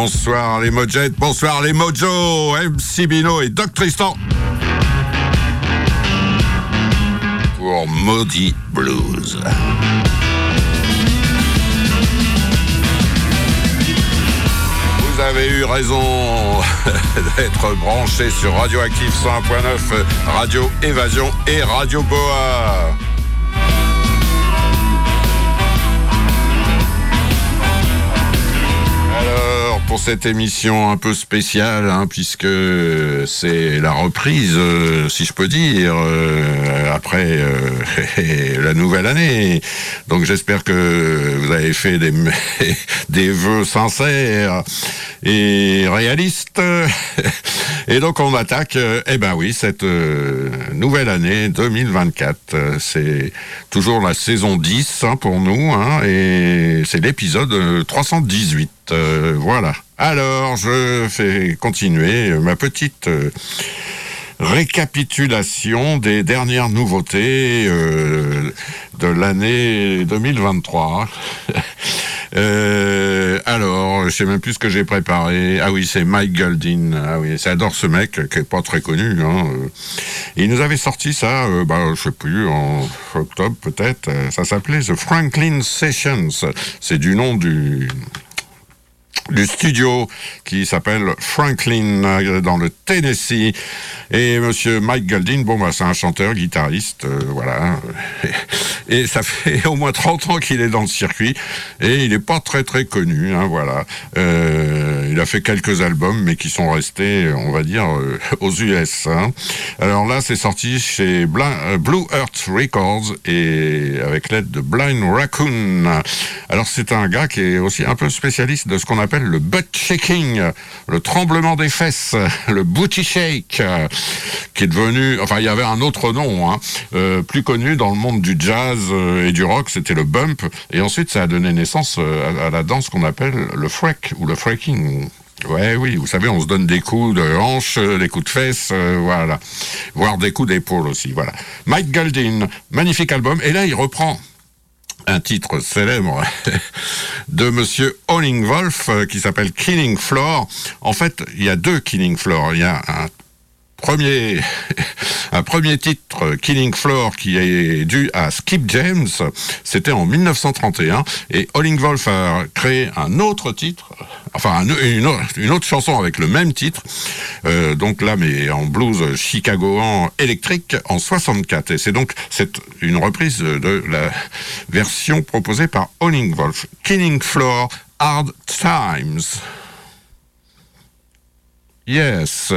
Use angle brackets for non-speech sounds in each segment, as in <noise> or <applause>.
bonsoir les Mojettes, bonsoir les Mojo, MC Bino et Doc Tristan. Pour Maudit Blues. Vous avez eu raison <laughs> d'être branché sur Radioactive 101.9, Radio Évasion et Radio Boa. cette émission un peu spéciale, hein, puisque c'est la reprise, euh, si je peux dire, euh, après euh, <laughs> la nouvelle année. Donc j'espère que vous avez fait des, <laughs> des vœux sincères et réalistes. <laughs> Et donc on attaque, eh ben oui, cette nouvelle année 2024. C'est toujours la saison 10 hein, pour nous, hein, et c'est l'épisode 318. Euh, voilà. Alors, je fais continuer euh, ma petite euh, récapitulation des dernières nouveautés de l'année 2023. <laughs> alors, je sais même plus ce que j'ai préparé. Ah oui, c'est Mike Goldin. Ah oui, j'adore ce mec qui est pas très connu. Hein. Il nous avait sorti ça, euh, bah, je sais plus, en octobre peut-être. Ça s'appelait The Franklin Sessions. C'est du nom du du studio qui s'appelle Franklin euh, dans le Tennessee. Et monsieur Mike Goldin, bon, bah, c'est un chanteur, guitariste, euh, voilà. <laughs> Et ça fait au moins 30 ans qu'il est dans le circuit et il n'est pas très très connu, hein, voilà. Euh, il a fait quelques albums, mais qui sont restés, on va dire, aux US. hein. Alors là, c'est sorti chez Blue Earth Records et avec l'aide de Blind Raccoon. Alors c'est un gars qui est aussi un peu spécialiste de ce qu'on appelle le butt shaking, le tremblement des fesses, <laughs> le booty shake, qui est devenu, enfin il y avait un autre nom, hein, euh, plus connu dans le monde du jazz euh, et du rock, c'était le bump, et ensuite ça a donné naissance euh, à, la danse qu'on appelle le freak ou le freaking. Ouais, oui, vous savez, on se donne des coups de hanche, des coups de fesses, voilà, voire des coups d'épaule aussi, voilà. Mike Goldin, magnifique album, et là il reprend un titre célèbre <laughs> de Monsieur Hollingwolf euh, qui s'appelle Killing Floor. En fait, il y a deux Killing Floor. Il y a un <laughs> un premier titre, Killing Floor, qui est dû à Skip James. C'était en 1931. Et Hollingwolf a créé un autre titre, enfin un- une, autre, chanson avec le même titre. Euh, donc là, mais en blues chicagoan électrique en 64. Et c'est donc une reprise de la version proposée par Hollingwolf. Killing Floor, Hard Times. Yes.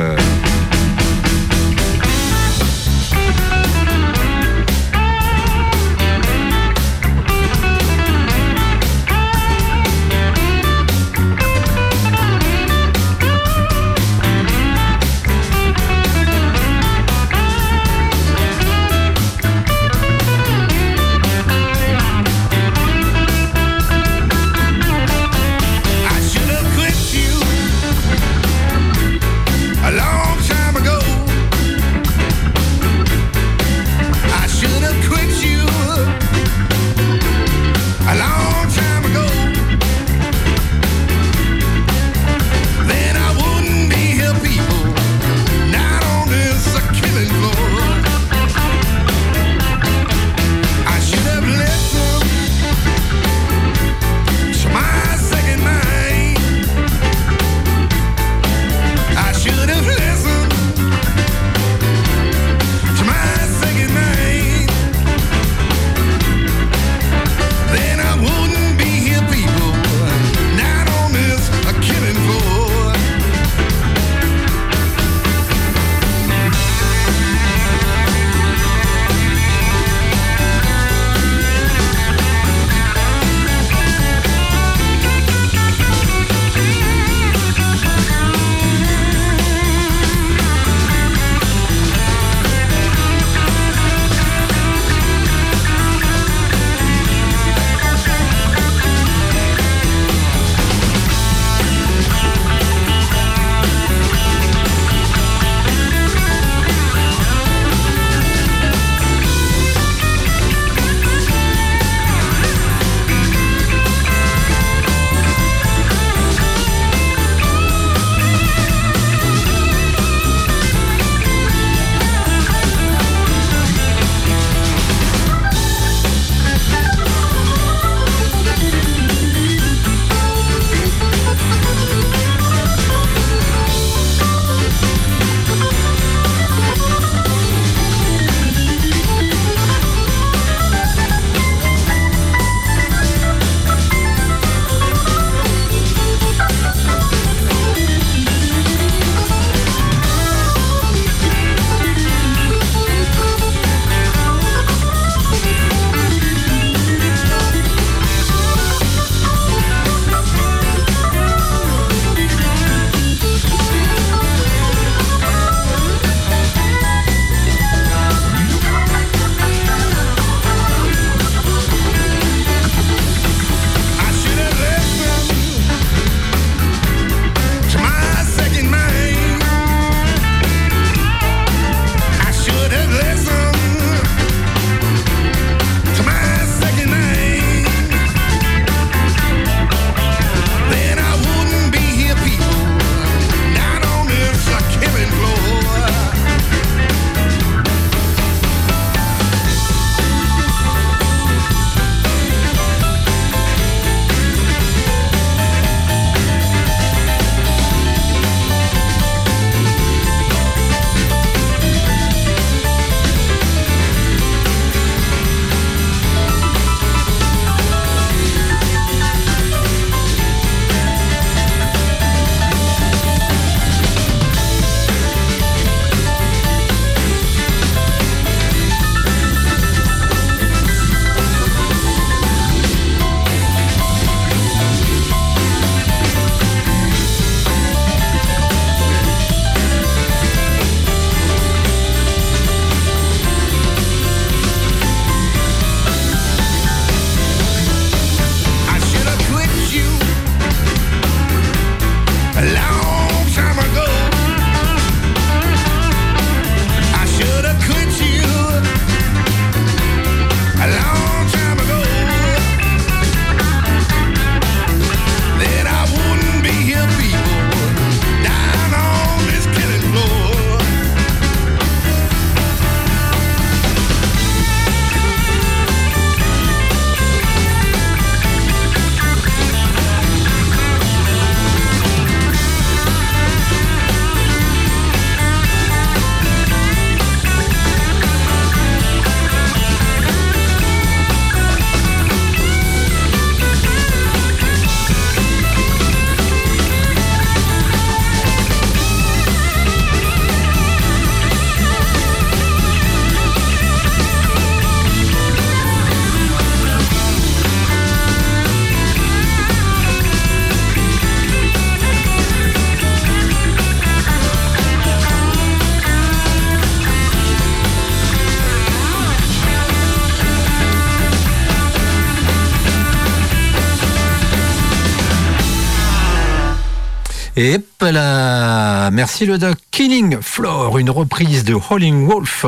Et là, merci le doc. Killing Floor, une reprise de Howling Wolf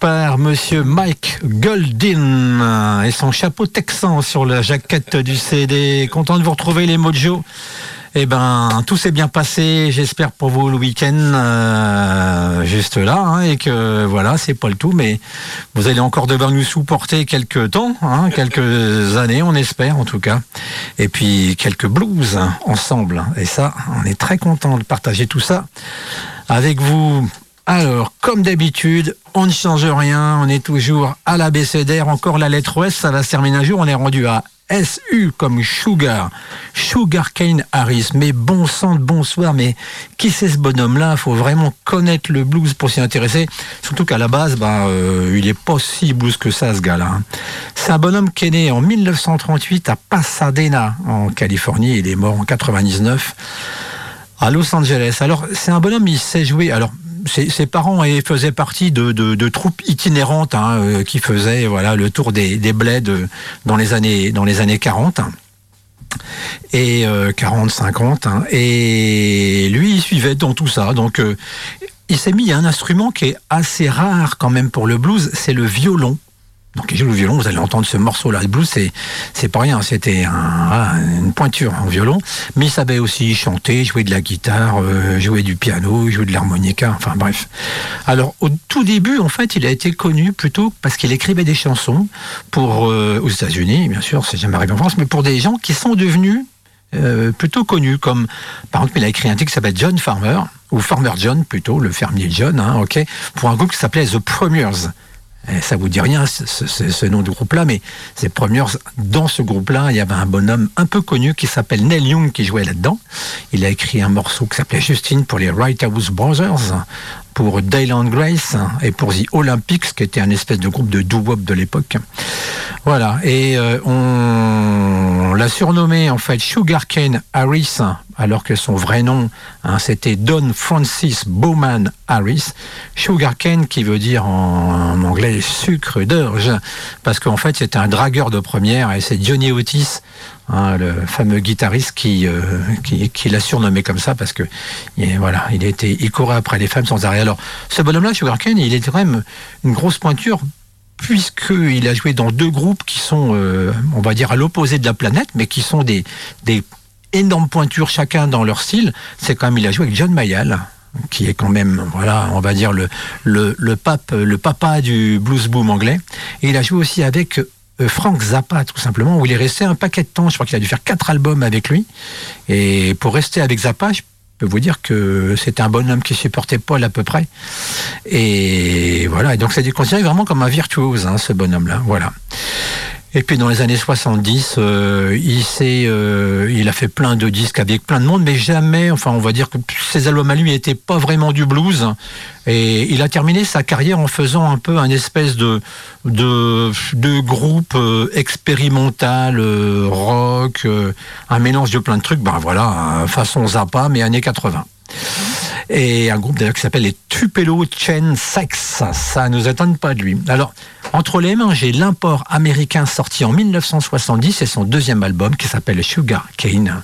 par monsieur Mike Goldin et son chapeau texan sur la jaquette du CD. Content de vous retrouver les Mojo. Eh ben, tout s'est bien passé, j'espère pour vous le week-end, euh, juste là, hein, et que voilà, c'est pas le tout, mais vous allez encore devoir nous supporter quelques temps, hein, <laughs> quelques années, on espère en tout cas, et puis quelques blues ensemble. Et ça, on est très content de partager tout ça avec vous. Alors, comme d'habitude, on ne change rien, on est toujours à l'ABCDR, encore la lettre S, ça va se terminer un jour, on est rendu à SU comme Sugar, Sugar Cane Harris. Mais bon sang de bonsoir, mais qui c'est ce bonhomme-là? Faut vraiment connaître le blues pour s'y intéresser. Surtout qu'à la base, bah, euh, il est pas si blues que ça, ce gars-là. Hein. C'est un bonhomme qui est né en 1938 à Pasadena, en Californie. Il est mort en 99 à Los Angeles. Alors, c'est un bonhomme, il sait jouer. Alors, ses, parents faisaient partie de, troupes itinérantes hein, euh, qui faisaient voilà le tour des, des bleds euh, dans les années dans les années 40 et 40 50 hein. et lui il suivait dans tout ça donc euh, il s'est mis à un instrument qui est assez rare quand même pour le blues c'est le violon donc il joue le violon, vous allez entendre ce morceau-là. Le blues, c'est, c'est pas rien, c'était une pointure en violon. Mais il savait aussi chanter, jouer de la guitare, euh, jouer du piano, jouer de l'harmonica, enfin bref. Alors au tout début, en fait, il a été connu plutôt parce qu'il écrivait des chansons pour euh, aux États-Unis, bien sûr, c'est jamais arrivé en France, mais pour des gens qui sont devenus euh, plutôt connus, comme par exemple, il a écrit un titre qui s'appelle John Farmer, ou Farmer John plutôt, le fermier John, hein, pour un groupe qui s'appelait The Premiers. Eh, ça vous dit rien, ce, nom du groupe-là, mais ces premières, dans ce groupe-là, il y avait un bonhomme un peu connu qui s'appelle Neil Young qui jouait là-dedans. Il a écrit un morceau qui s'appelait Justine pour les Wright House Brothers, pour Dayland Grace et pour The Olympics, qui était un espèce de groupe de doo-wop de l'époque. Voilà, et euh, on, l'a surnommé en fait Sugarcane Harris, alors que son vrai nom, hein, c'était Don Francis Bowman Harris. Sugarcane qui veut dire en, anglais sucre d'orge, parce qu'en fait c'était un dragueur de première, et c'est Johnny Otis Hein, le fameux guitariste qui, euh, qui, l'a surnommé comme ça parce que il, voilà, il était, il courait après les femmes sans arrêt. Alors, ce bonhomme-là, Sugar Cane, il était quand même une grosse pointure puisqu'il a joué dans deux groupes qui sont, euh, on va dire, à l'opposé de la planète, mais qui sont des, des énormes pointures chacun dans leur style. C'est quand même, il a joué avec John Mayall, qui est quand même, voilà, on va dire le, le, le, pape, le papa du blues boom anglais. Et il a joué aussi avec Frank Zappa, tout simplement, où il est resté un paquet de temps. Je crois qu'il a dû faire quatre albums avec lui. Et pour rester avec Zappa, je peux vous dire que c'était un bonhomme qui supportait Paul à peu près. Et voilà. Et donc, c'est considéré vraiment comme un virtuose, hein, ce bonhomme-là. Voilà. Et puis dans les années 70, euh, il euh, il a fait plein de disques avec plein de monde, mais jamais, enfin on va dire que ses albums à lui n'étaient pas vraiment du blues. Et il a terminé sa carrière en faisant un peu un espèce de groupe euh, expérimental, rock, un mélange de plein de trucs. Ben voilà, façon Zappa, mais années 80 et un groupe d'ailleurs qui s'appelle les Tupelo Chain Sex. Ça ne nous étonne pas de lui. Alors, entre les mains, j'ai l'import américain sorti en 1970 c'est son deuxième album qui s'appelle Sugar Cane,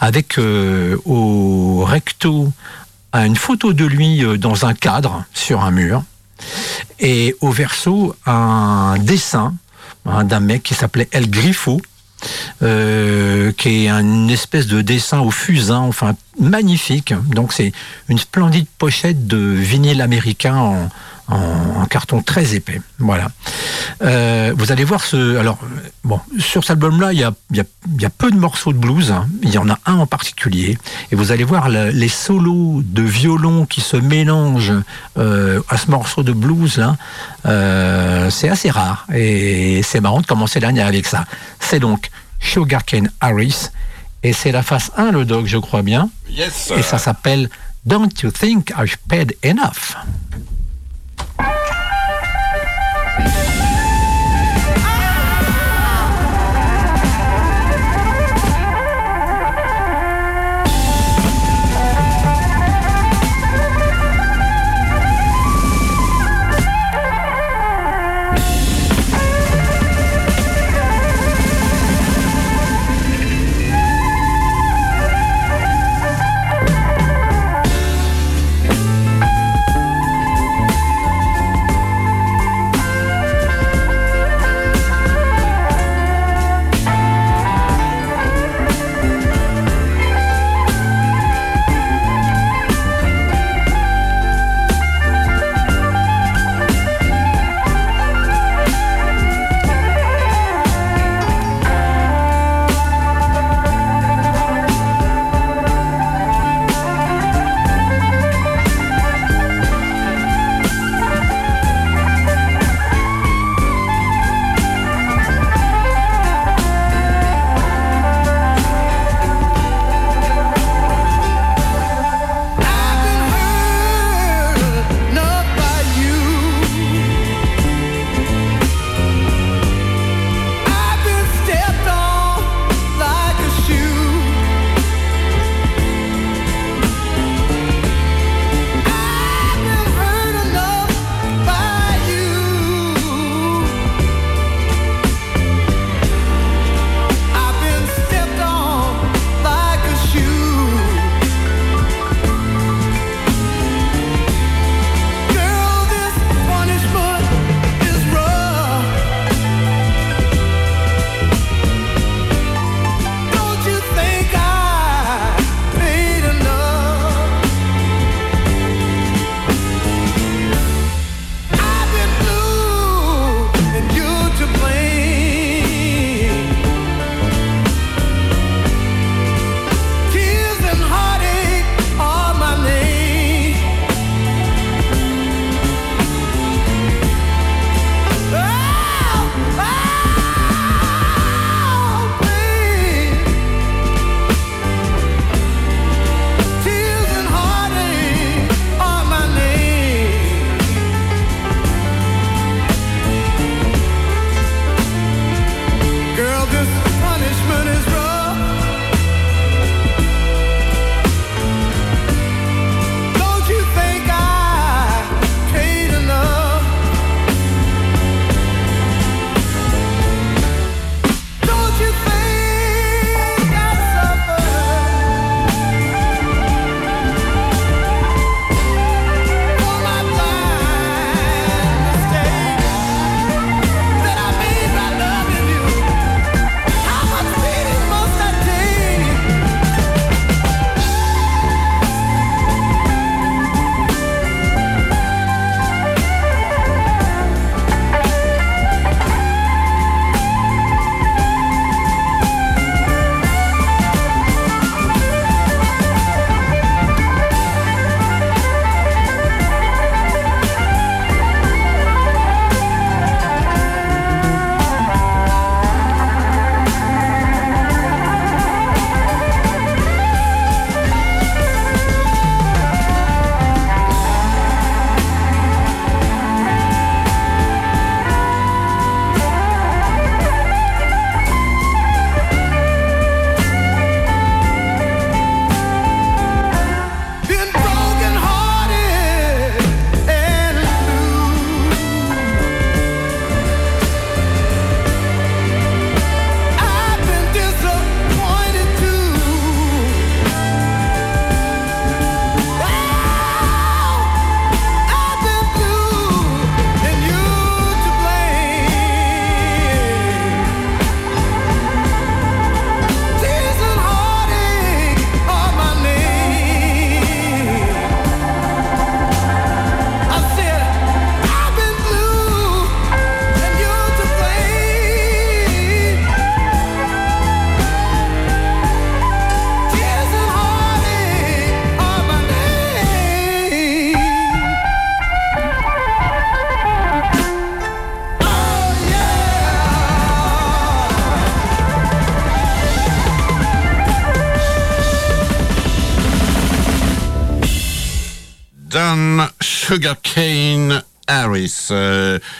avec euh, au recto une photo de lui euh, dans un cadre sur un mur et au verso un dessin hein, d'un mec qui s'appelait El Griffo euh, qui est une espèce de dessin au fusain, enfin magnifique. Donc c'est une splendide pochette de vinyle américain en, carton très épais. Voilà. Euh, vous allez voir ce. Alors, bon, sur cet album-là, il y a, peu de morceaux de blues. Hein. Il y en a un en particulier. Et vous allez voir les solos de violon qui se mélangent euh, à ce morceau de blues là. C'est assez rare. Et c'est marrant de commencer l'année avec ça. C'est donc Sugarcane Harris. Et c'est la face 1, le dog, je crois bien. Yes. Et ça s'appelle Don't You Think I've Paid Enough?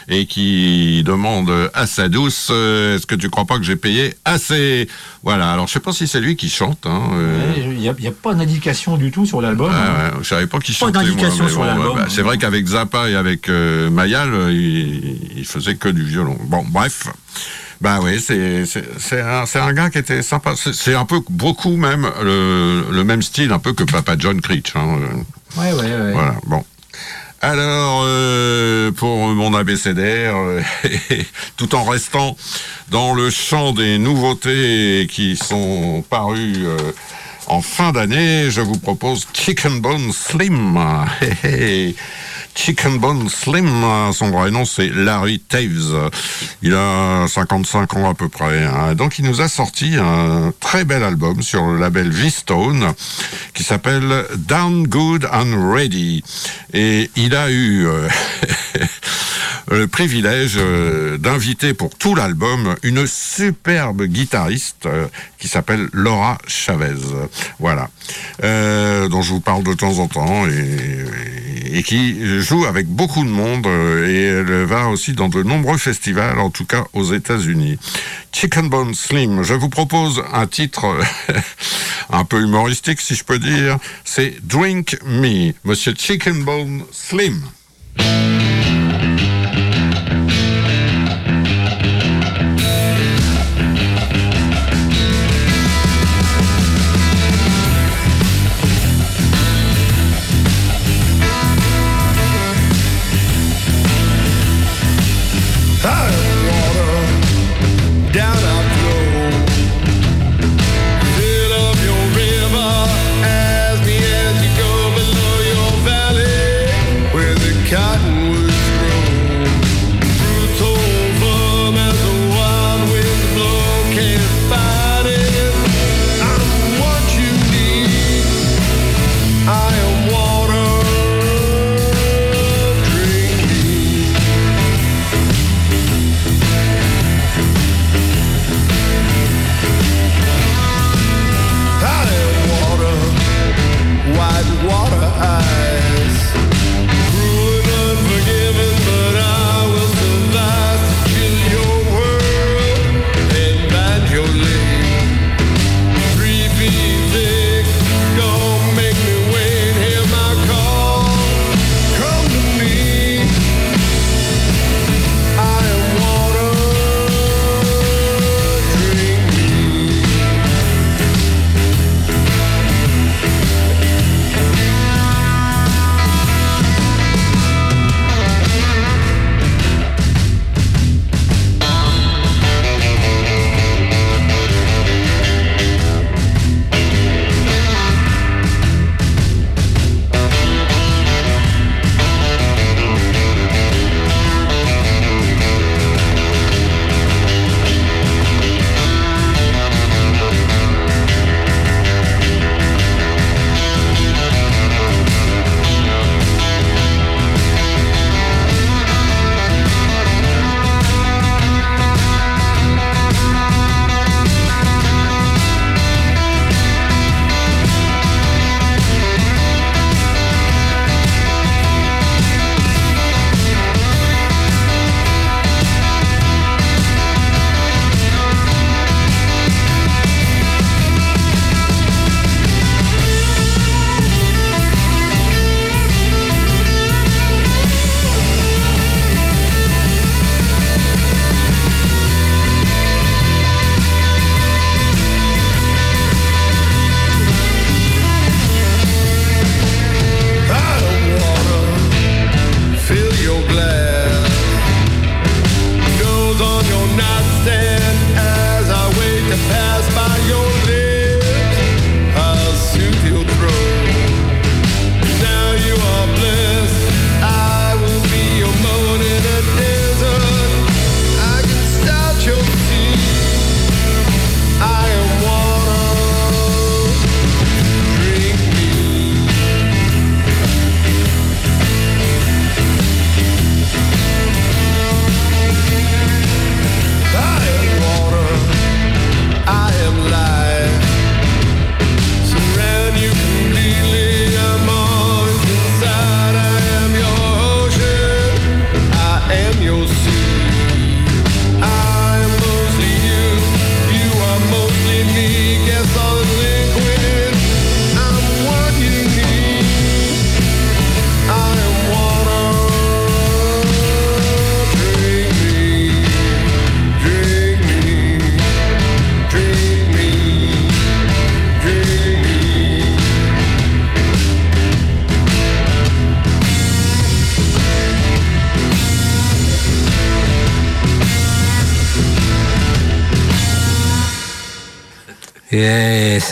Et qui demande à sa douce euh, est-ce que tu crois pas que j'ai payé assez? Voilà alors je sais pas si c'est lui qui chante hein, euh. Il n'y a, a, pas d'indication du tout sur l'album ah, ouais, je savais pas qui chantait pas d'indication sur l'album bah, c'est vrai qu'avec Zappa et avec Mayal il, il, faisait que du violon bon bref bah oui, c'est c'est un, un gars qui était sympa. C'est un peu beaucoup même le, le, même style un peu que Papa John Creech. Hein. Ouais, ouais, ouais. Voilà, bon. Alors, euh, pour mon abécédaire, euh, <laughs> tout en restant dans le champ des nouveautés qui sont parues euh, en fin d'année, je vous propose Chicken Bone Slim. <laughs> Chicken Bone Slim, son vrai nom c'est Larry Taves. Il a 55 ans à peu près. Hein. Donc il nous a sorti un très bel album sur le label V-Stone qui s'appelle Down Good and Ready. Et il a eu euh, <laughs> le privilège euh, d'inviter pour tout l'album une superbe guitariste euh, qui s'appelle Laura Chavez. Voilà. dont je vous parle de temps en temps et, et qui joue avec beaucoup de monde euh, et elle va aussi dans de nombreux festivals, en tout cas aux États-Unis. Chicken Bone Slim, je vous propose un titre <laughs> un peu humoristique, si je peux dire. C'est Drink Me, Monsieur Chicken Bone Slim.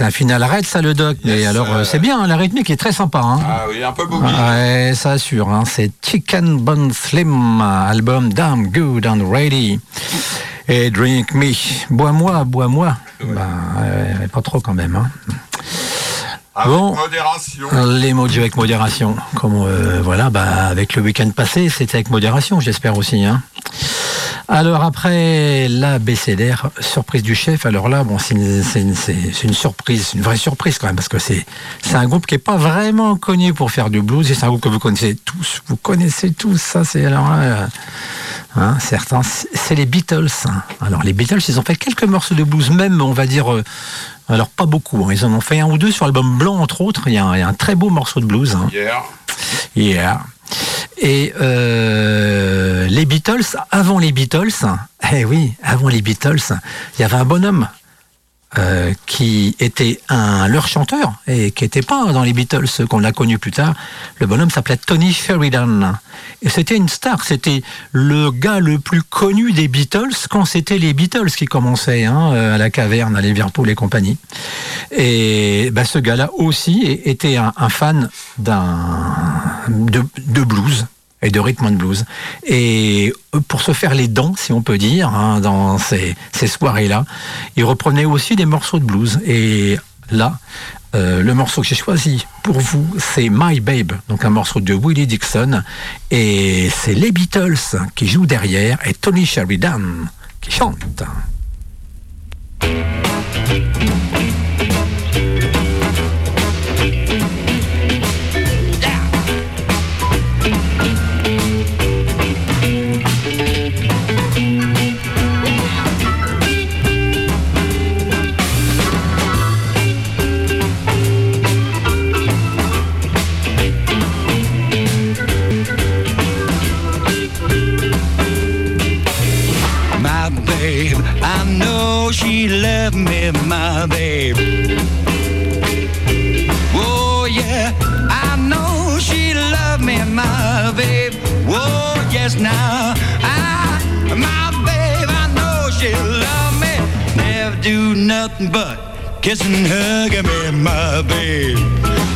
C'est un final raid, ça, le doc. Mais alors, euh, euh, c'est bien, hein, la rythmique est très sympa. Hein. Ah oui, un peu boogie. Ouais, ça assure. Hein. C'est Chicken Bone Slim, album Damn Good and Ready. Et Drink Me. Bois-moi, bois-moi. Ouais. Bah, pas trop quand même. Hein. Avec bon. modération. Les mots avec modération. Comme euh, voilà, bah, avec le week-end passé, c'était avec modération, j'espère aussi. Hein. Alors après la BCDR, surprise du chef. Alors là, bon, c'est une, une- une surprise, c'est une vraie surprise quand même, parce que c'est un groupe qui est pas vraiment connu pour faire du blues. Et c'est un groupe que vous connaissez tous. Vous connaissez tous ça. C'est alors là, euh, hein, certains, c'est les Beatles. hein. Alors les Beatles, ils ont fait quelques morceaux de blues, même on va dire. euh, alors pas beaucoup, hein. ils en ont fait un ou deux sur l'album Blanc entre autres, il y, a un, il y a un très beau morceau de blues. hein. Hier. Yeah. Et euh, les Beatles, avant les Beatles, <laughs> eh oui, avant les Beatles, il y avait un bonhomme euh, qui était un leur chanteur et qui n'était pas dans les Beatles qu'on a connu plus tard. Le bonhomme s'appelait Tony Sheridan et c'était une star. C'était le gars le plus connu des Beatles quand c'était les Beatles qui commençaient hein, euh, à la caverne, à Liverpool et compagnie. Et bah, ce gars-là aussi était un, un fan d'un de, de blues et de rhythm and blues. Et pour se faire les dents, si on peut dire, hein, dans ces, soirées-là, il reprenait aussi des morceaux de blues. Et là, euh, le morceau que j'ai choisi pour vous, c'est My Babe, donc un morceau de Willie Dixon. Et c'est les Beatles qui jouent derrière et Tony Sheridan qui chante. She me, my babe. Oh yeah, I know she loved me, my babe. Oh yes, now I, my babe, I know she loved me. Never do nothing but kiss and hug me, my babe.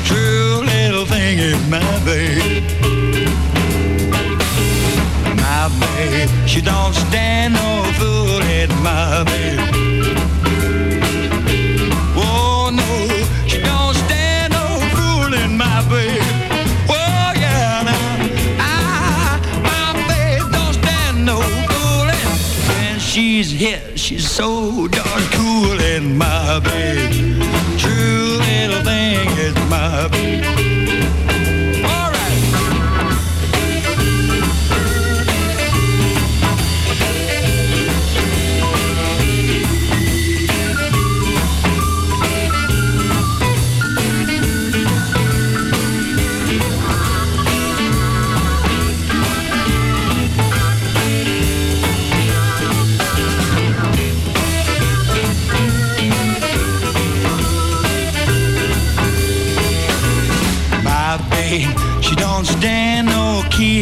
True little thing is my babe. My babe, she don't stand no fooling, my babe. She's here, she's so darn cool, in my bed. true little thing is my babe.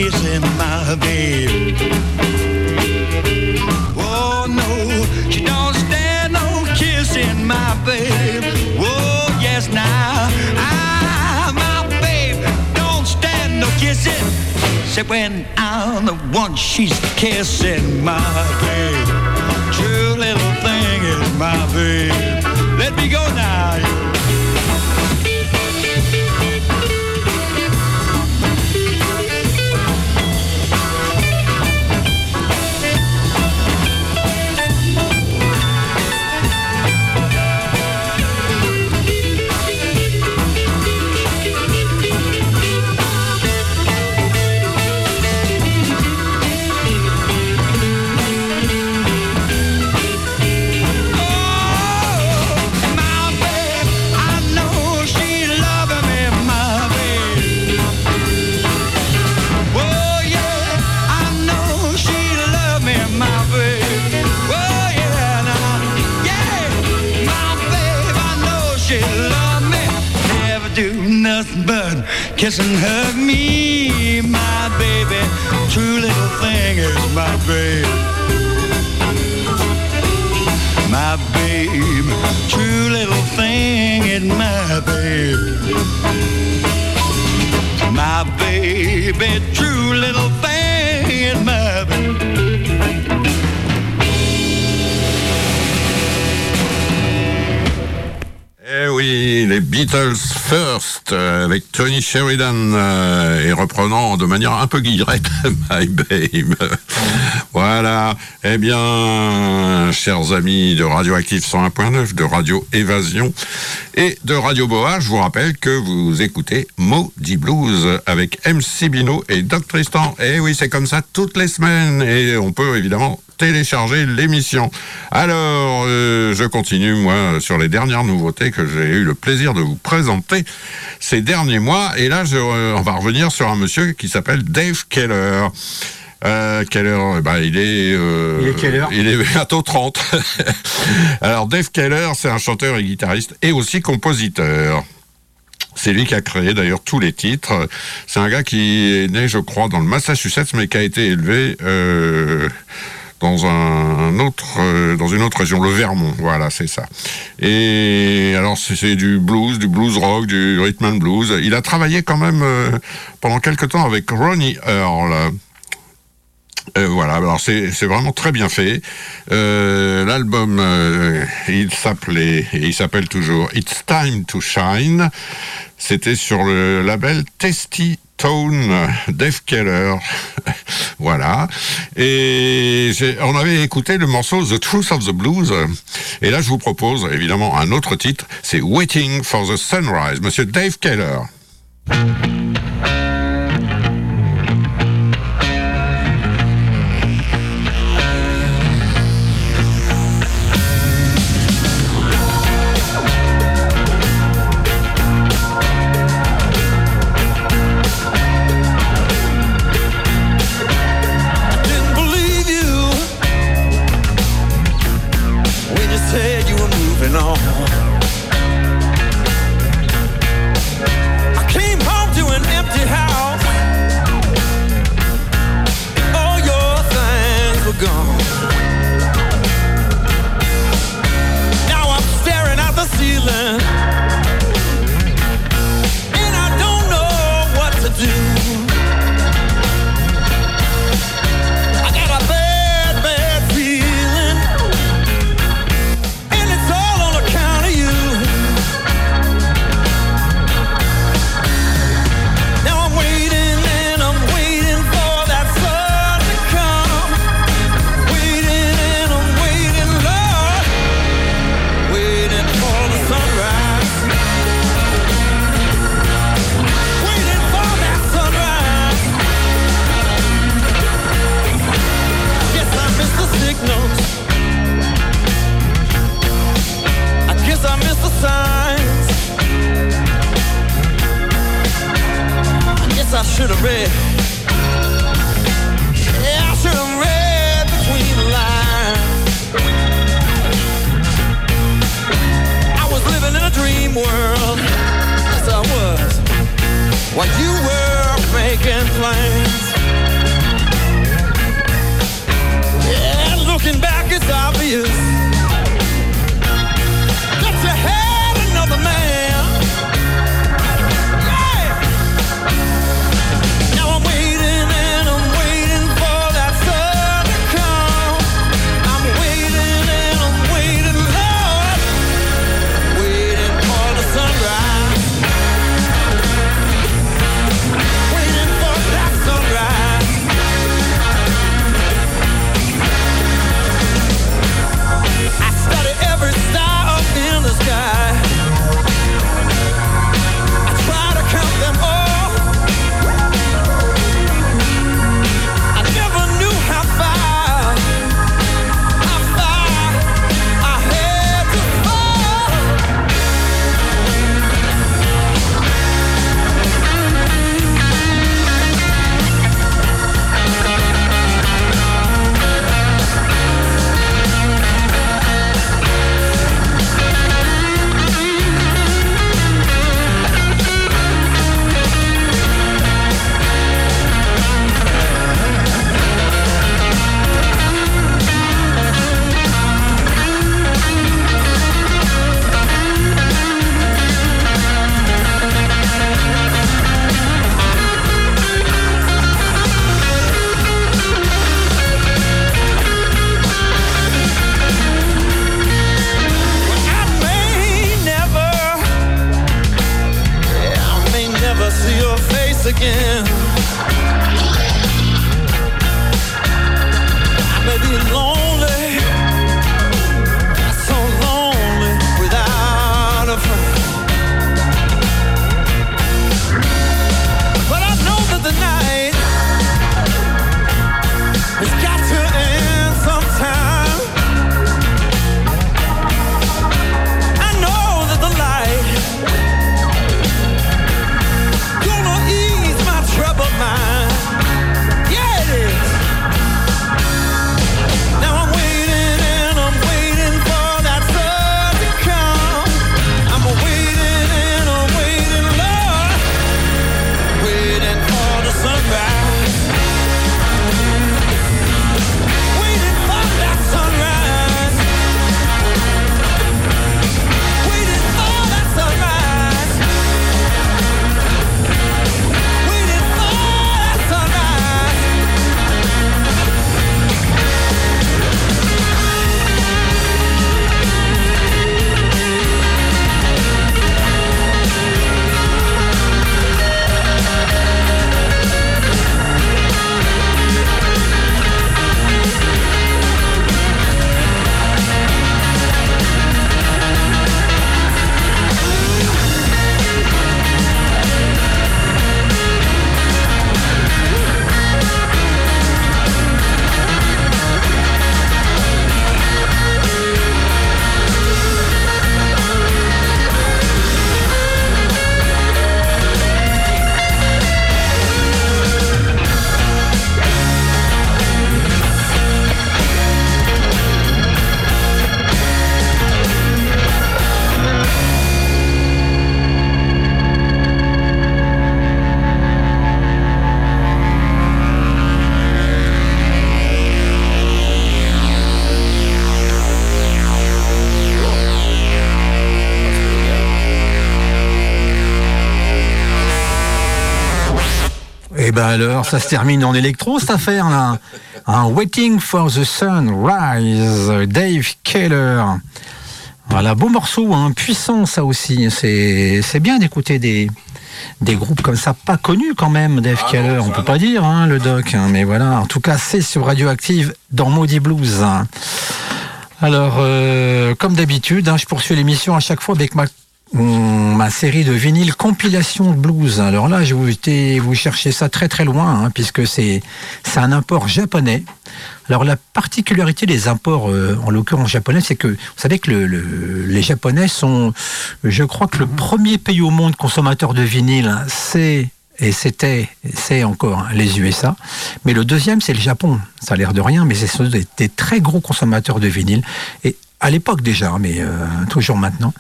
Kissing, my babe. Oh no, she don't stand no kissing, my babe. Oh yes, now I, my babe, don't stand no kissing. Say when I'm the one she's kissing, my baby. True little thing is my babe. Let me go now. Sheridan euh, et reprenant de manière un peu guillerette My Babe. Voilà. Eh bien, chers amis de Radioactive 101.9, de Radio Évasion et de Radio Boa, je vous rappelle que vous écoutez Maudit Blues avec MC Bino et Doc Tristan. Eh oui, c'est comme ça toutes les semaines et on peut évidemment télécharger l'émission. Alors, euh, je continue, moi, sur les dernières nouveautés que j'ai eu le plaisir de vous présenter ces derniers mois. Et là, je, euh, on va revenir sur un monsieur qui s'appelle Dave Keller. Euh, Keller, eh ben, il est... euh, Il est quelle heure Il est bientôt 30. <laughs> Alors, Dave Keller, c'est un chanteur et guitariste et aussi compositeur. C'est lui qui a créé d'ailleurs tous les titres. C'est un gars qui est né, je crois, dans le Massachusetts, mais qui a été élevé euh, dans un autre, euh, dans une autre région, le Vermont. Voilà, c'est ça. Et alors c'est c'est du blues, du blues rock, du rhythm and blues. Il a travaillé quand même euh, pendant quelques temps avec Ronnie Earl. Euh, voilà, alors c'est vraiment très bien fait. Euh, L'album, euh, il s'appelait, et il s'appelle toujours It's Time to Shine. C'était sur le label Testy Tone Dave Keller. <laughs> voilà. Et on avait écouté le morceau The Truth of the Blues. Et là, je vous propose évidemment un autre titre. C'est Waiting for the Sunrise. Monsieur Dave Keller. Alors, ça se termine en électro cette affaire là. Un Waiting for the Sunrise, Dave Keller. Voilà, beau morceau, hein, puissant ça aussi. C'est bien d'écouter des, des groupes comme ça, pas connus quand même, Dave Ah Keller, non, on peut non. pas dire, hein, le doc. hein, mais voilà, en tout cas, c'est sur Radioactive dans Maudit Blues. Alors, euh, comme d'habitude, hein, je poursuis l'émission à chaque fois avec ma hum, ma série de vinyles compilation de blues. Alors là, je vous, vous cherchez ça très très loin, hein, puisque c'est un import japonais. Alors la particularité des imports, euh, en l'occurrence japonais, c'est que vous savez que le- le- les Japonais sont, je crois que le premier pays au monde consommateur de vinyle, c'est et c'était, c'est encore hein, les USA. Mais le deuxième, c'est le Japon. Ça a l'air de rien, mais c'est des, des très gros consommateurs de vinyle. Et à l'époque déjà, mais euh, toujours maintenant.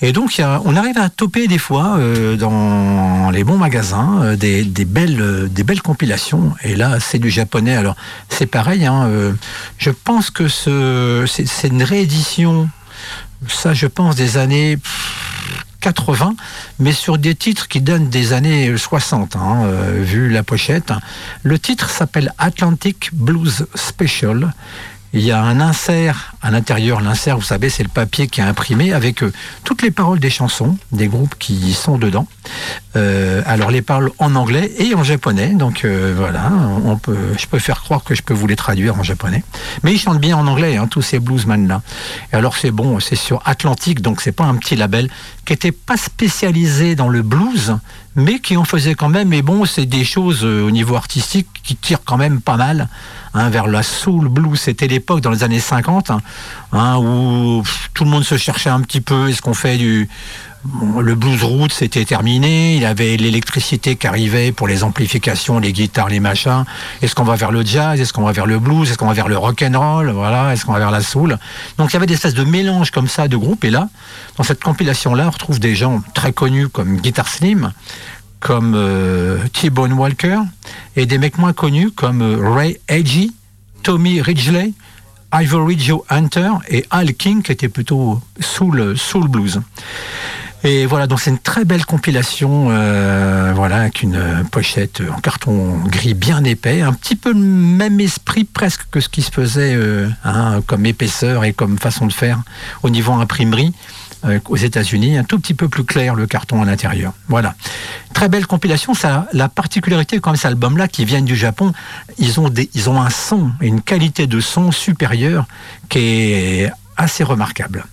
Et donc, y a- on arrive à toper des fois euh, dans les bons magasins euh, des, belles, des belles compilations. Et là, c'est du japonais. Alors, c'est pareil. hein, je pense que ce, c'est, une réédition. Ça, je pense des années. pff, 80, mais sur des titres qui donnent des années 60, hein, vu la pochette. Le titre s'appelle Atlantic Blues Special. Il y a un insert à l'intérieur. L'insert, vous savez, c'est le papier qui est imprimé avec euh, toutes les paroles des chansons, des groupes qui sont dedans. Euh, alors les paroles en anglais et en japonais. Donc euh, voilà, on peut, je peux faire croire que je peux vous les traduire en japonais. Mais ils chantent bien en anglais, hein, tous ces bluesmen là. Et alors c'est bon, c'est sur Atlantic, donc c'est pas un petit label qui était pas spécialisé dans le blues, mais qui en faisait quand même. Et bon, c'est des choses au niveau artistique qui tirent quand même pas mal hein, vers la soul blues. C'était l'époque dans les années 50 hein, hein, où tout le monde se cherchait un petit peu. Est-ce qu'on fait du le blues root c'était terminé, il avait l'électricité qui arrivait pour les amplifications, les guitares, les machins. Est-ce qu'on va vers le jazz? Est-ce qu'on va vers le blues? Est-ce qu'on va vers le rock and roll? Voilà, est-ce qu'on va vers la soul? Donc il y avait des espèces de mélanges comme ça de groupes et là, dans cette compilation là, on retrouve des gens très connus comme Guitar Slim, comme euh, T-Bone Walker et des mecs moins connus comme euh, Ray Agee, Tommy Ridgely, Ivory Joe Hunter et Al King qui était plutôt soul, soul blues. Et voilà, donc c'est une très belle compilation, euh, voilà, avec une euh, pochette en carton gris bien épais, un petit peu le même esprit presque que ce qui se faisait hein, comme épaisseur et comme façon de faire au niveau imprimerie. Euh, aux États-Unis, un tout petit peu plus clair le carton à l'intérieur. Voilà. Très belle compilation. Ça, la particularité comme cet album-là, qui vient du Japon, ils ont, des, ils ont un son une qualité de son supérieure qui est assez remarquable.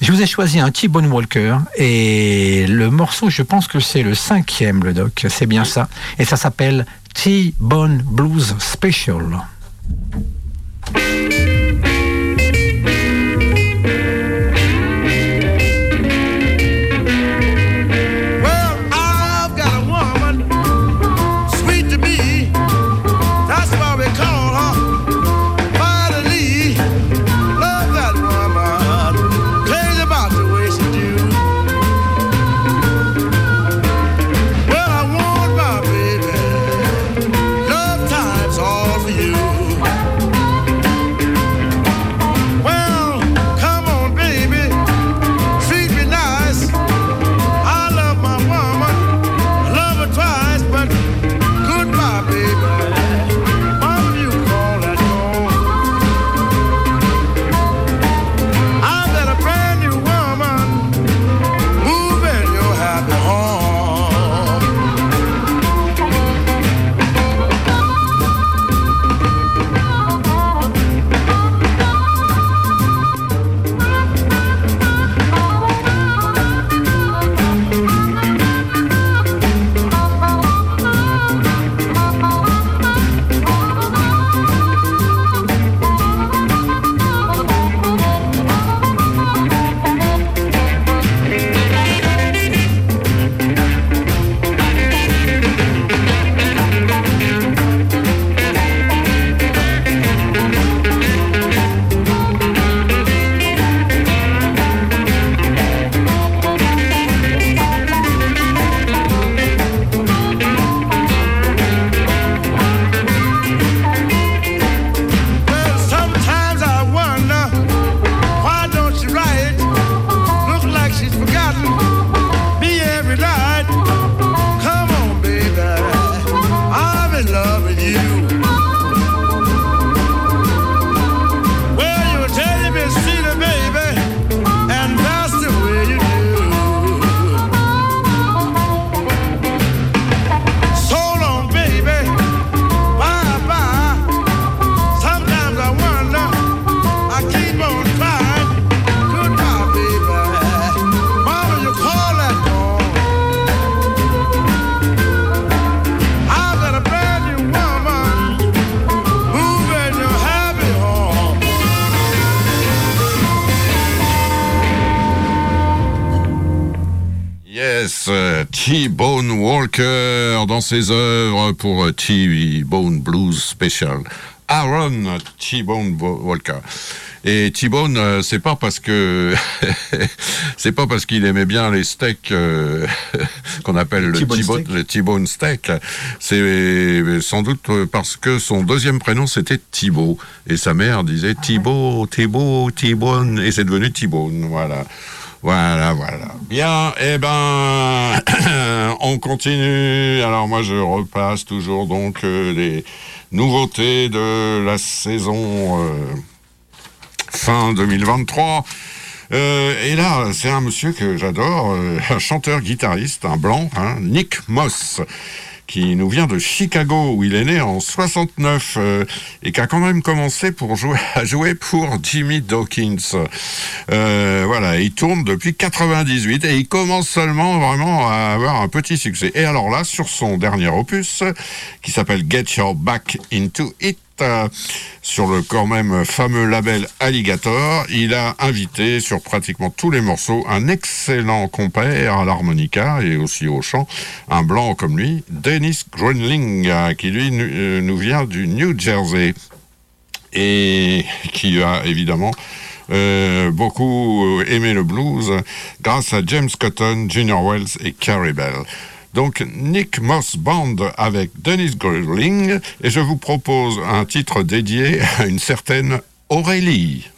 Je vous ai choisi un T-Bone Walker et le morceau, je pense que c'est le cinquième, le doc. C'est bien ça. Et ça s'appelle T-Bone Blues Special. Ses œuvres pour euh, T-Bone Blues Special. Aaron T-Bone Bo- Walker. Et T-Bone, euh, c'est pas parce que <laughs> c'est pas parce qu'il aimait bien les steaks euh, <laughs> qu'on appelle le T-bone steak. le T-bone steak. C'est sans doute parce que son deuxième prénom c'était Thibaut et sa mère disait Thibaut, Thibaut, T-bone et c'est devenu T-bone. Voilà. Voilà, voilà. Bien, eh ben, <coughs> on continue. Alors moi, je repasse toujours donc euh, les nouveautés de la saison euh, fin 2023. Euh, et là, c'est un monsieur que j'adore, un chanteur-guitariste, un blanc, hein, Nick Moss, qui nous vient de Chicago, où il est né en 69, euh, et qui a quand même commencé pour jouer, <laughs> à jouer pour Jimmy Dawkins. Euh, voilà, il tourne depuis 98 et il commence seulement vraiment à avoir un petit succès. Et alors là, sur son dernier opus, qui s'appelle Get Your Back Into It, sur le quand même fameux label Alligator, il a invité sur pratiquement tous les morceaux un excellent compère à l'harmonica et aussi au chant, un blanc comme lui, Dennis Grunling, qui lui euh, nous vient du New Jersey et qui a évidemment euh, beaucoup aimé le blues grâce à James Cotton, Junior Wells et Carrie Bell. Donc Nick Moss Band avec Dennis Gröling et je vous propose un titre dédié à une certaine Aurélie.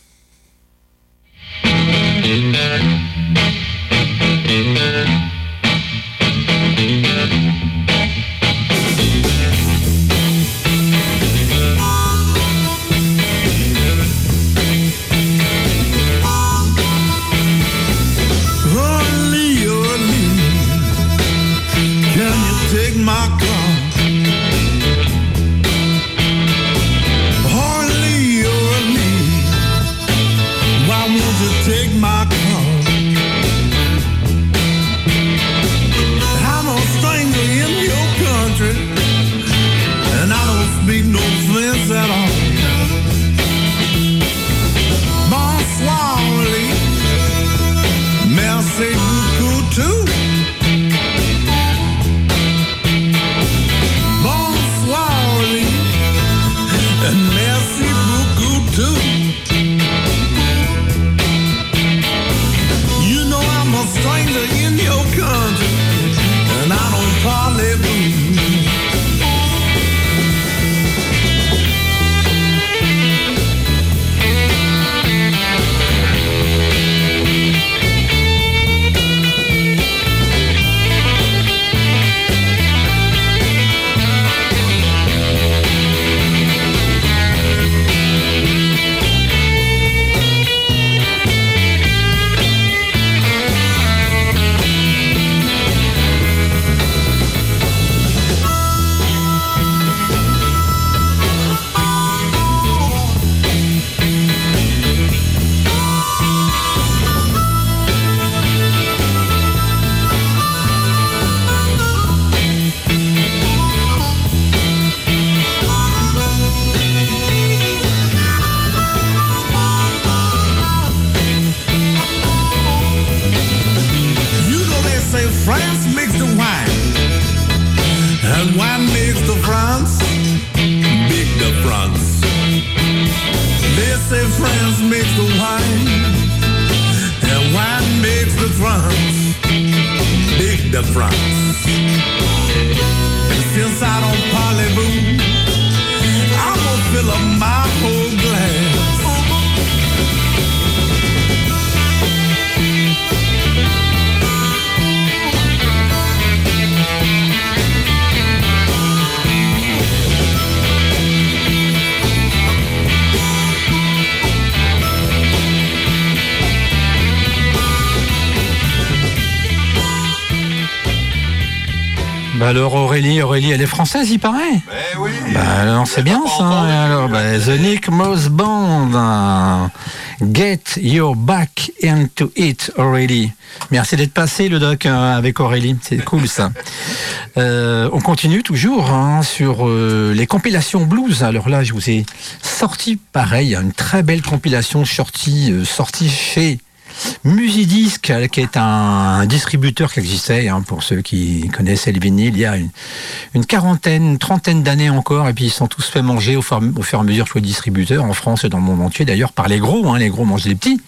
Bah alors Aurélie, Aurélie, elle est française, il paraît. Eh oui. Bah alors c'est bien ça. Alors bah, The Nick Moss Band, hein. Get Your Back into It, Aurélie. Merci d'être passé le doc hein, avec Aurélie, c'est cool ça. <laughs> Euh, on continue toujours hein, sur euh, les compilations blues. Alors là, je vous ai sorti pareil, une très belle compilation sortie, euh, sortie chez Musidisc, qui est un, distributeur qui existait, hein, pour ceux qui connaissaient le vinyle, il y a une, quarantaine, trentaine d'années encore, et puis ils sont tous fait manger au au fur et à mesure que le distributeur, en France et dans le monde entier d'ailleurs, par les gros, hein, les gros mangent les petits.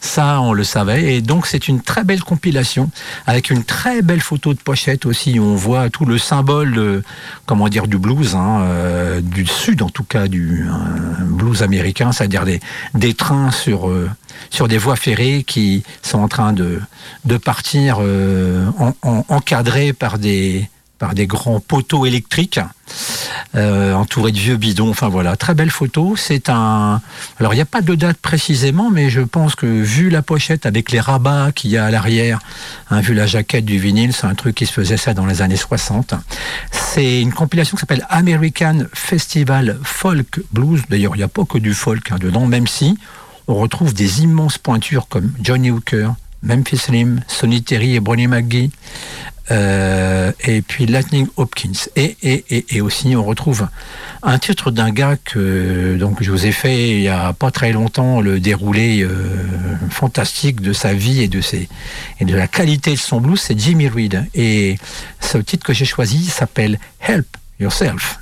Ça, on le savait. Et donc, c'est une très belle compilation avec une très belle photo de pochette aussi. Où on voit tout le symbole, de, comment dire, du blues, hein, euh, du sud en tout cas, du euh, blues américain, c'est-à-dire des, des trains sur euh, sur des voies ferrées qui sont en train de de partir euh, en- en- encadrés par des par des grands poteaux électriques euh, entourés de vieux bidons. Enfin voilà, très belle photo. C'est un. Alors il n'y a pas de date précisément, mais je pense que vu la pochette avec les rabats qu'il y a à l'arrière, hein, vu la jaquette du vinyle, c'est un truc qui se faisait ça dans les années 60. C'est une compilation qui s'appelle American Festival Folk Blues. D'ailleurs, il n'y a pas que du folk hein, dedans, même si on retrouve des immenses pointures comme Johnny Hooker, Memphis Slim, Sonny Terry et Bonnie McGee. Euh, et puis Lightning Hopkins. Et, et, et, aussi, on retrouve un titre d'un gars que donc, je vous ai fait il y a pas très longtemps le déroulé euh, fantastique de sa vie et de, ses, et de la qualité de son blues, c'est Jimmy Reed. Et ce titre que j'ai choisi s'appelle Help Yourself.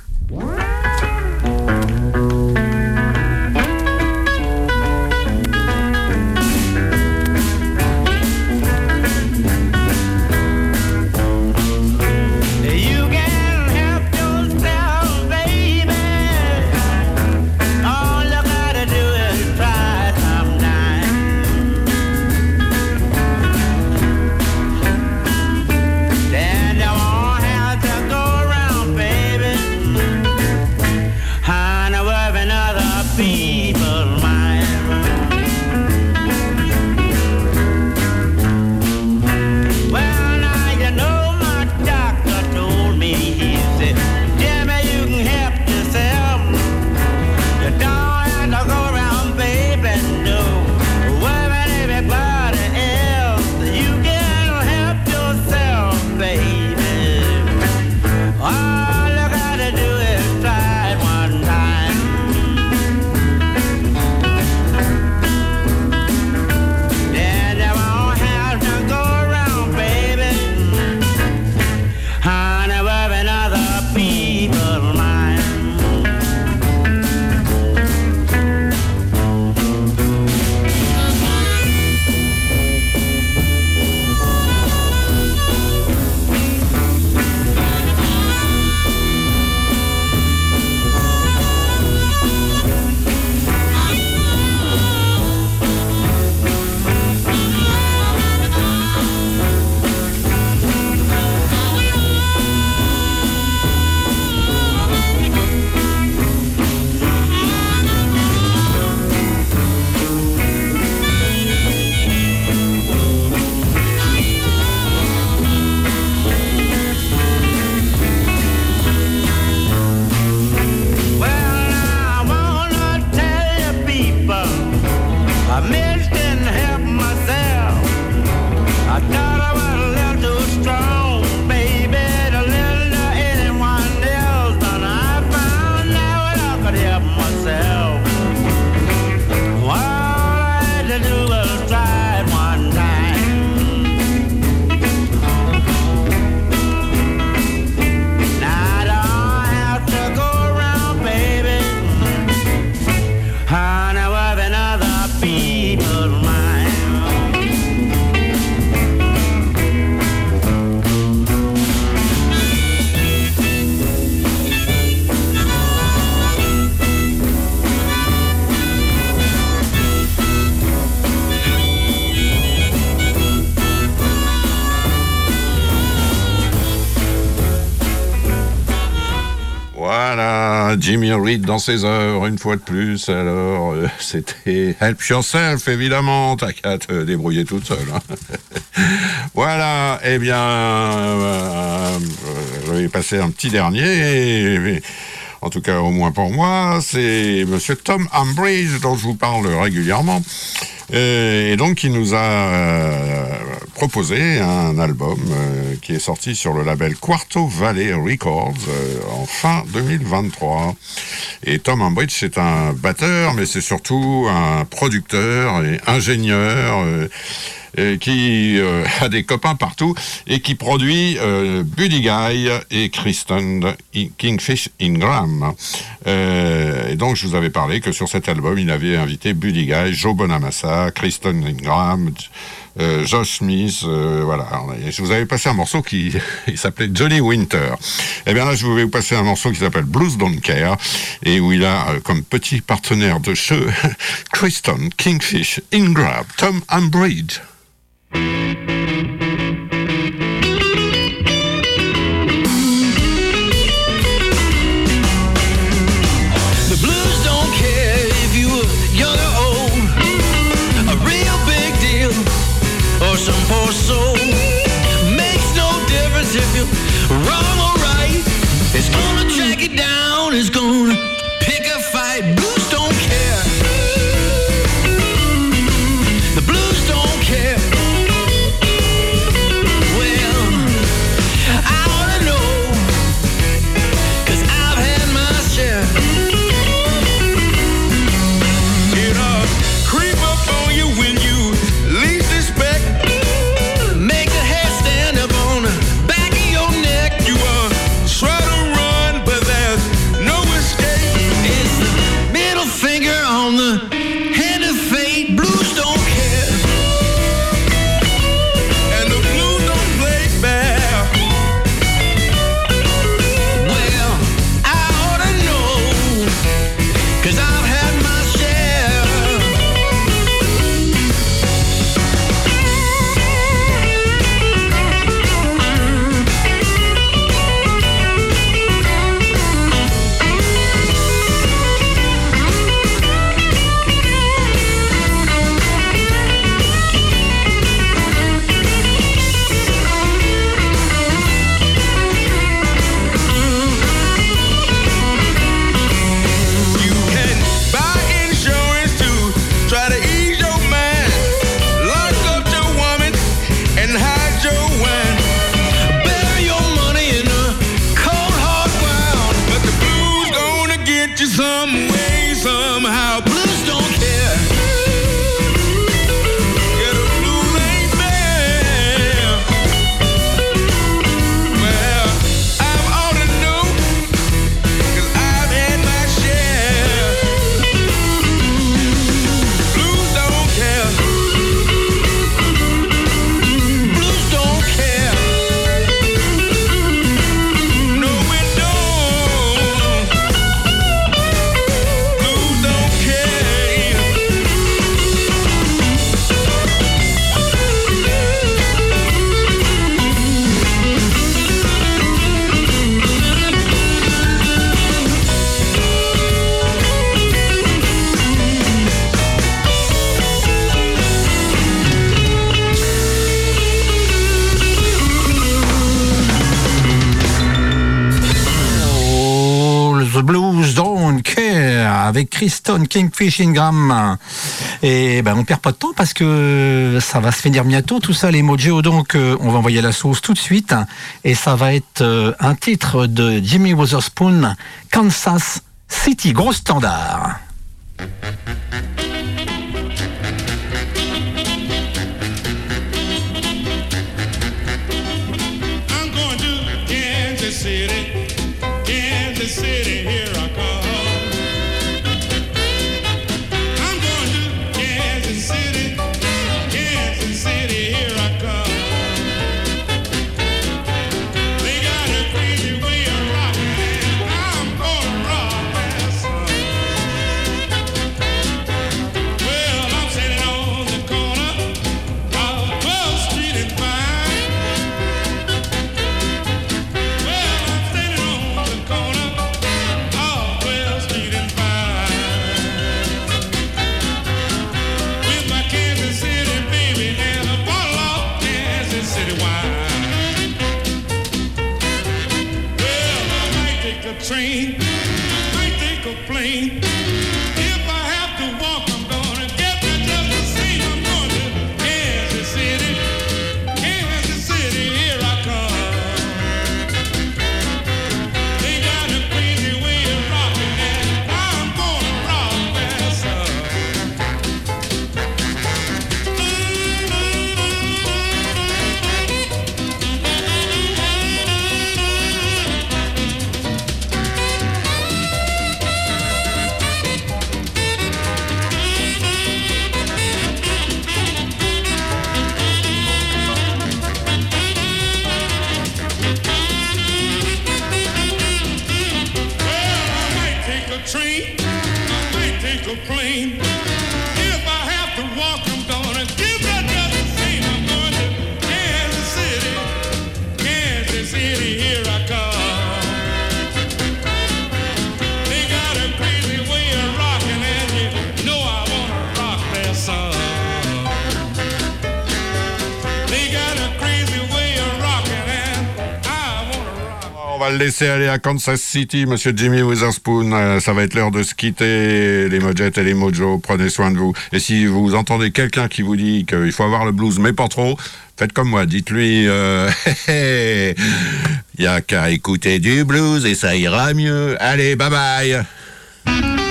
Jimmy dans ses heures, une fois de plus. Alors, euh, <laughs> c'était Help Yourself, évidemment. T'as qu'à te débrouiller toute seule. hein. <laughs> voilà, eh bien, euh, euh, je vais passer un petit dernier. et- en tout cas, au moins pour moi, c'est Monsieur Tom Ambridge dont je vous parle régulièrement. Euh, Et donc, il nous a euh, proposé un album qui est sorti sur le label Quarto Valley Records euh, en fin 2023. Et Tom Ambridge, c'est un batteur, mais c'est surtout un producteur et ingénieur. euh, qui euh, <laughs> a des copains partout et qui produit Buddy Guy et Kristen Kingfish Ingram. Et donc je vous avais parlé que sur cet album il avait invité Buddy Guy, Joe Bonamassa, Kristen Ingram, euh, Josh Smith, euh, voilà. Et je vous avais passé un morceau qui <laughs> s'appelait Johnny Winter. Et bien là je vais vous passer un morceau qui s'appelle Blues Don't Care et où il a euh, comme petit partenaire de jeu <laughs> Kristen Kingfish Ingram, Tom Ambridge. Kristen Kingfish Ingram. Et ben on perd pas de temps parce que ça va se finir bientôt tout ça les Mojo donc euh, on va envoyer la sauce tout de suite et ça va être euh, un titre de Jimmy Witherspoon Kansas City gros standard. Va le laisser aller à Kansas City, monsieur Jimmy Witherspoon. Euh, ça va être l'heure de se quitter, les Mojettes et les Mojo. Prenez soin de vous. Et si vous entendez quelqu'un qui vous dit qu'il faut avoir le blues, mais pas trop, faites comme moi. Dites-lui, euh, <laughs> il y a qu'à écouter du blues et ça ira mieux. Allez, bye bye.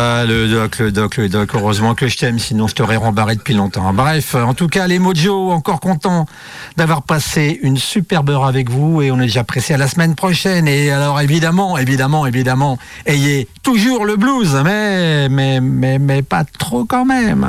Ah, le doc, le doc, le doc. Heureusement que je t'aime, sinon je t'aurais rembarré depuis longtemps. Bref, en tout cas, les Mojo, encore contents d'avoir passé une superbe heure avec vous et on est déjà pressé à la semaine prochaine. Et alors, évidemment, évidemment, évidemment, ayez toujours le blues, mais, mais, mais pas trop quand même.